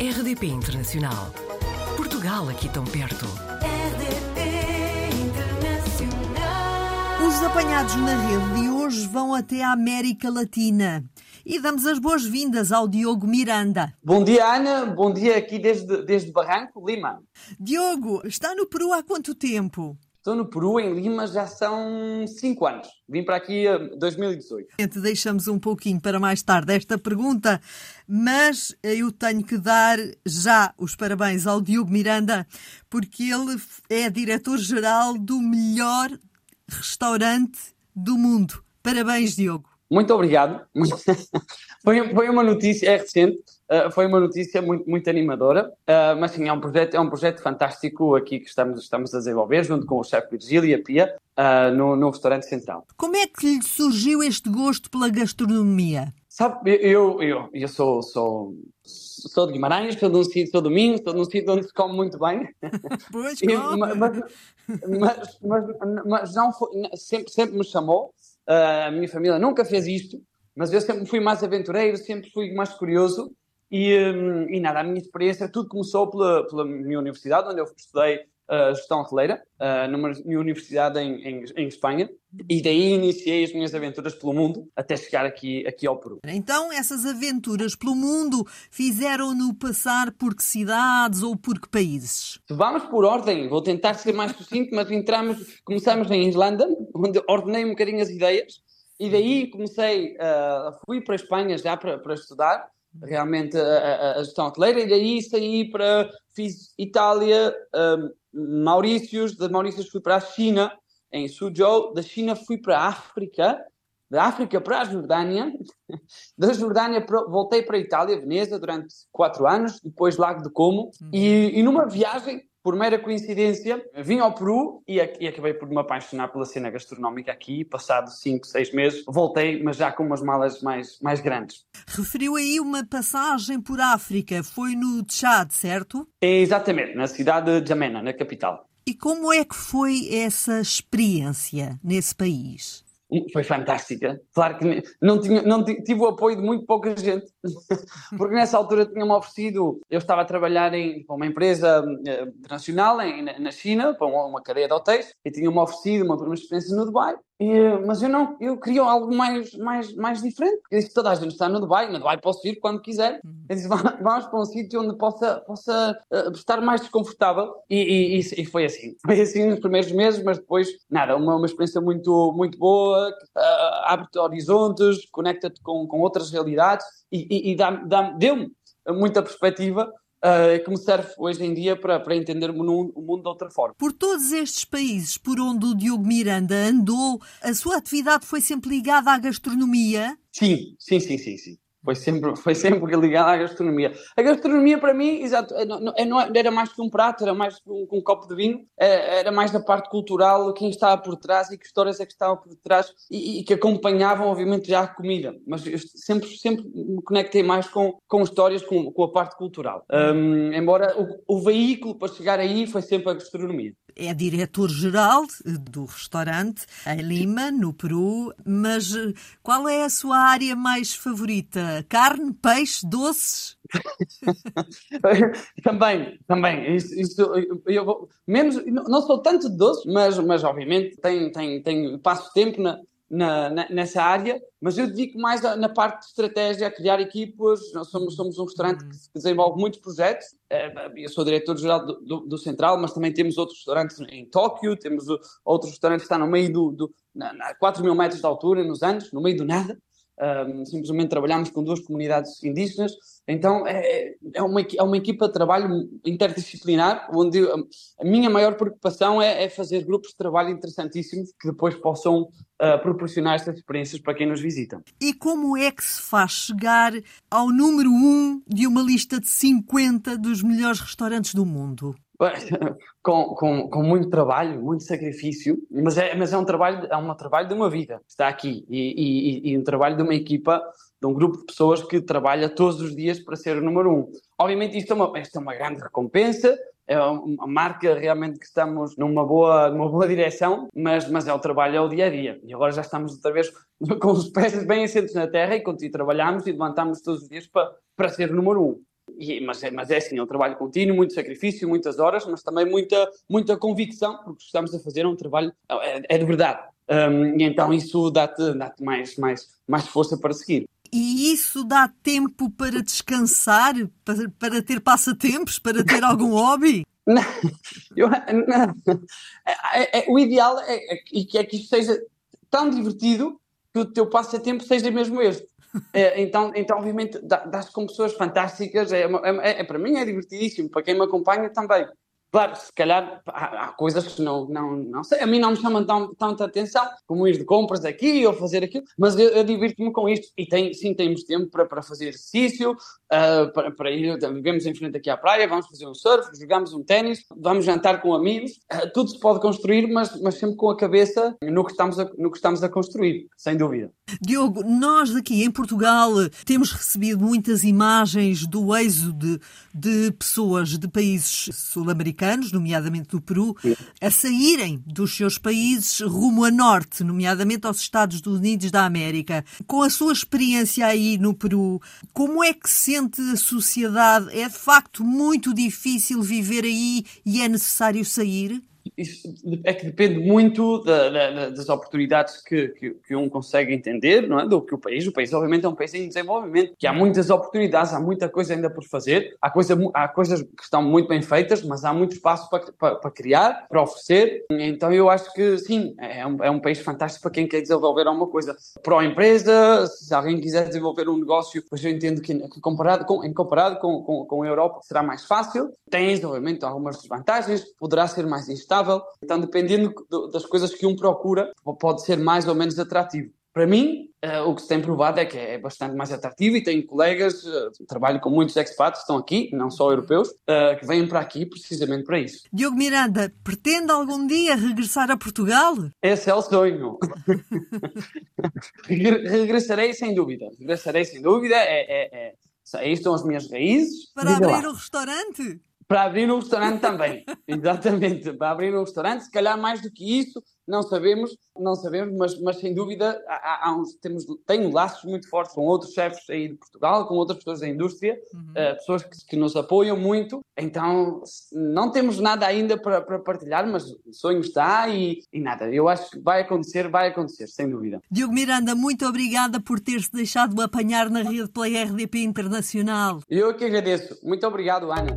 RDP Internacional. Portugal aqui tão perto. RDP Internacional. Os apanhados na rede de hoje vão até a América Latina. E damos as boas-vindas ao Diogo Miranda. Bom dia, Ana. Bom dia aqui desde, desde Barranco, Lima. Diogo, está no Peru há quanto tempo? Estou no Peru, em Lima, já são 5 anos. Vim para aqui em 2018. Gente, Deixamos um pouquinho para mais tarde esta pergunta, mas eu tenho que dar já os parabéns ao Diogo Miranda, porque ele é diretor-geral do melhor restaurante do mundo. Parabéns, Diogo. Muito obrigado. foi, foi uma notícia, é recente, uh, foi uma notícia muito, muito animadora, uh, mas sim, é um, projeto, é um projeto fantástico aqui que estamos, estamos a desenvolver, junto com o chefe Virgílio e a Pia, uh, no, no restaurante central. Como é que lhe surgiu este gosto pela gastronomia? Sabe, eu, eu, eu sou, sou, sou de Guimarães, sou de um sítio, sou do Minho, sou de um sítio onde se come muito bem. Pois, E- mas, mas, mas, mas não foi, sempre, sempre me chamou. Uh, a minha família nunca fez isto, mas eu sempre fui mais aventureiro, sempre fui mais curioso. E, hum, e nada, a minha experiência, tudo começou pela, pela minha universidade, onde eu estudei uh, gestão hoteleira, uh, numa universidade em, em, em Espanha. E daí iniciei as minhas aventuras pelo mundo, até chegar aqui, aqui ao Peru. Então, essas aventuras pelo mundo fizeram-no passar por que cidades ou por que países? Se Vamos por ordem, vou tentar ser mais sucinto, mas entramos, começamos em Islândia, onde ordenei um bocadinho as ideias, e daí comecei, ah, fui para a Espanha já para, para estudar, realmente a, a- a gestão hoteleira, e daí saí para, fiz Itália, ah, Maurícios, de Maurícios fui para a China, em Suzhou, da China fui para a África, da África para a Jordânia, da Jordânia pro- voltei para a Itália, Veneza, durante quatro anos, depois Lago de Como, e, e numa viagem, por mera coincidência, vim ao Peru e, e acabei por me apaixonar pela cena gastronómica aqui, passado cinco, seis meses, voltei, mas já com umas malas mais, mais grandes. Referiu aí uma passagem por África. Foi no Tchad, certo? É exatamente, na cidade de Jamena, na capital. E como é que foi essa experiência nesse país? Um, Foi fantástica. Claro que não, tinha, não ti- tive o apoio de muito pouca gente, porque nessa altura tinha-me oferecido. Eu estava a trabalhar em, para uma empresa eh, internacional em, na- na China, para uma, cadeia de hotéis, e tinha-me oferecido uma, uma experiência no Dubai. Mas eu não, eu queria algo mais, mais, mais diferente. Eu disse: toda a gente está no Dubai, no Dubai posso ir quando quiser. Eu disse: "Va- vamos para um sítio onde possa, possa eh, estar mais desconfortável. E, e, e- e foi assim. Foi assim nos primeiros meses, mas depois, nada, uma, uma experiência muito, muito boa, eh, abre-te horizontes, conecta-te com, com outras realidades e, e, e dá, dá, deu-me muita perspectiva eh, que me serve hoje em dia para, para entender o mundo, o mundo de outra forma. Por todos estes países por onde o Diogo Miranda andou, a sua atividade foi sempre ligada à gastronomia? Sim, sim, sim, sim, sim. Foi sempre, foi sempre ligado à gastronomia. A gastronomia, para mim, exato, é, não, é, não era mais que um prato, era mais que um, um copo de vinho, é, era mais da parte cultural, quem estava por trás e que histórias é que estavam por trás e, e que acompanhavam, obviamente, já a comida. Mas sempre, sempre me conectei mais com, com histórias, com, com a parte cultural. Hum, embora o, o veículo para chegar aí foi sempre a gastronomia. É diretor-geral do restaurante em Lima, no Peru, mas eh, qual é a sua área mais favorita? Carne, peixe, doces? também, também. Isso, isso, eu vou- menos, não sou tanto de doces, mas, mas obviamente tenho, tenho, tenho, passo tempo na, na, na- nessa área, mas eu dedico mais a- na parte de estratégia, a criar equipas. Nós somos, somos um restaurante que desenvolve muitos projetos. Eh, Eu sou diretor-geral do, do, do Central, mas também temos outros restaurantes em Tóquio, temos outros restaurantes que estão no meio do, do na, na 4 mil metros de altura, nos Andes, no meio do nada. Um, simplesmente trabalhamos com duas comunidades indígenas, então é, é, uma, é uma equipa de trabalho interdisciplinar, onde a, minha maior preocupação é, é fazer grupos de trabalho interessantíssimos que depois possam uh, proporcionar estas experiências para quem nos visita. E como é que se faz chegar ao número 1 de uma lista de 50 dos melhores restaurantes do mundo? com, com, com muito trabalho, muito sacrifício, mas é, mas é um trabalho, é um trabalho de uma vida, está aqui, e, e, e um trabalho de uma equipa, de um grupo de pessoas que trabalha todos os dias para ser o número um. Obviamente isto é uma, isto é uma grande recompensa, é uma marca realmente que estamos numa boa, numa boa direção, mas, mas é o trabalho, é o dia a dia. E agora já estamos outra vez com os pés bem assentos na terra e, e trabalhamos e levantamos todos os dias para, para ser o número um. E, mas, é, mas é assim, é um trabalho contínuo, muito sacrifício, muitas horas, mas também muita, muita convicção, porque estamos a fazer é um trabalho, é, é de verdade. Um, e então isso dá-te dá mais, mais, mais força para seguir. E isso dá tempo para descansar, para, para ter passatempos, para ter algum hobby? Não, eu, não. É, é, o ideal é, é, é que isto seja tão divertido que o teu passatempo seja mesmo este. É, então, então, obviamente, dás com pessoas fantásticas, é, é, é, para mim é divertidíssimo, para quem me acompanha também. Claro, se calhar há, há, coisas que não, não, não sei, a mim não me chamam tão, tanta atenção, como ir de compras aqui ou fazer aquilo, mas eu, eu divirto-me com isto. E tem, sim, temos tempo para, para fazer exercício, uh, para, para ir, vivemos em frente aqui à praia, vamos fazer um surf, jogamos um ténis, vamos jantar com amigos. Uh, tudo se pode construir, mas, mas sempre com a cabeça no que, estamos a, no que estamos a construir, sem dúvida. Diogo, nós aqui em Portugal temos recebido muitas imagens do êxodo de, de pessoas de países sul-americanos africanos, nomeadamente do Peru, a saírem dos seus países rumo a norte, nomeadamente aos Estados Unidos da América. Com a sua experiência aí no Peru, como é que sente a sociedade? É de facto muito difícil viver aí e é necessário sair? Isso é que depende muito da, da, das oportunidades que, que, que, um consegue entender, não é? Do que o país. O país, obviamente, é um país em desenvolvimento, que há muitas oportunidades, há muita coisa ainda por fazer, há, coisa, há coisas que estão muito bem feitas, mas há muito espaço para, para, para criar, para oferecer. Então, eu acho que sim, é um, é um país fantástico para quem quer desenvolver alguma coisa. Para a empresa, se alguém quiser desenvolver um negócio, pois eu entendo que, comparado, com, em comparado com, com, com a Europa será mais fácil. Tens, obviamente, algumas desvantagens, poderá ser mais instável então, dependendo das coisas que um procura, pode ser mais ou menos atrativo. Para mim, uh, o que se tem provado é que é bastante mais atrativo e tenho colegas, uh, trabalho com muitos expats que estão aqui, não só europeus, uh, que vêm para aqui precisamente para isso. Diogo Miranda, pretende algum dia regressar a Portugal? Esse é o sonho. Regressarei sem dúvida. Regressarei sem dúvida. É, é, é, aí estão as minhas raízes. Para Diga abrir lá. um restaurante? Para abrir um restaurante também, exatamente. Para abrir um restaurante, se calhar mais do que isso, não sabemos, não sabemos, mas, mas sem dúvida há, há uns, temos, tenho laços muito fortes com outros chefes aí de Portugal, com outras pessoas da indústria, uhum. uh, pessoas que, que, nos apoiam muito. Então não temos nada ainda para, para partilhar, mas o sonho está e, e, nada. Eu acho que vai acontecer, vai acontecer, sem dúvida. Diogo Miranda, muito obrigada por ter-se deixado apanhar na rede pela RDP Internacional. Eu que agradeço. Muito obrigado, Ana.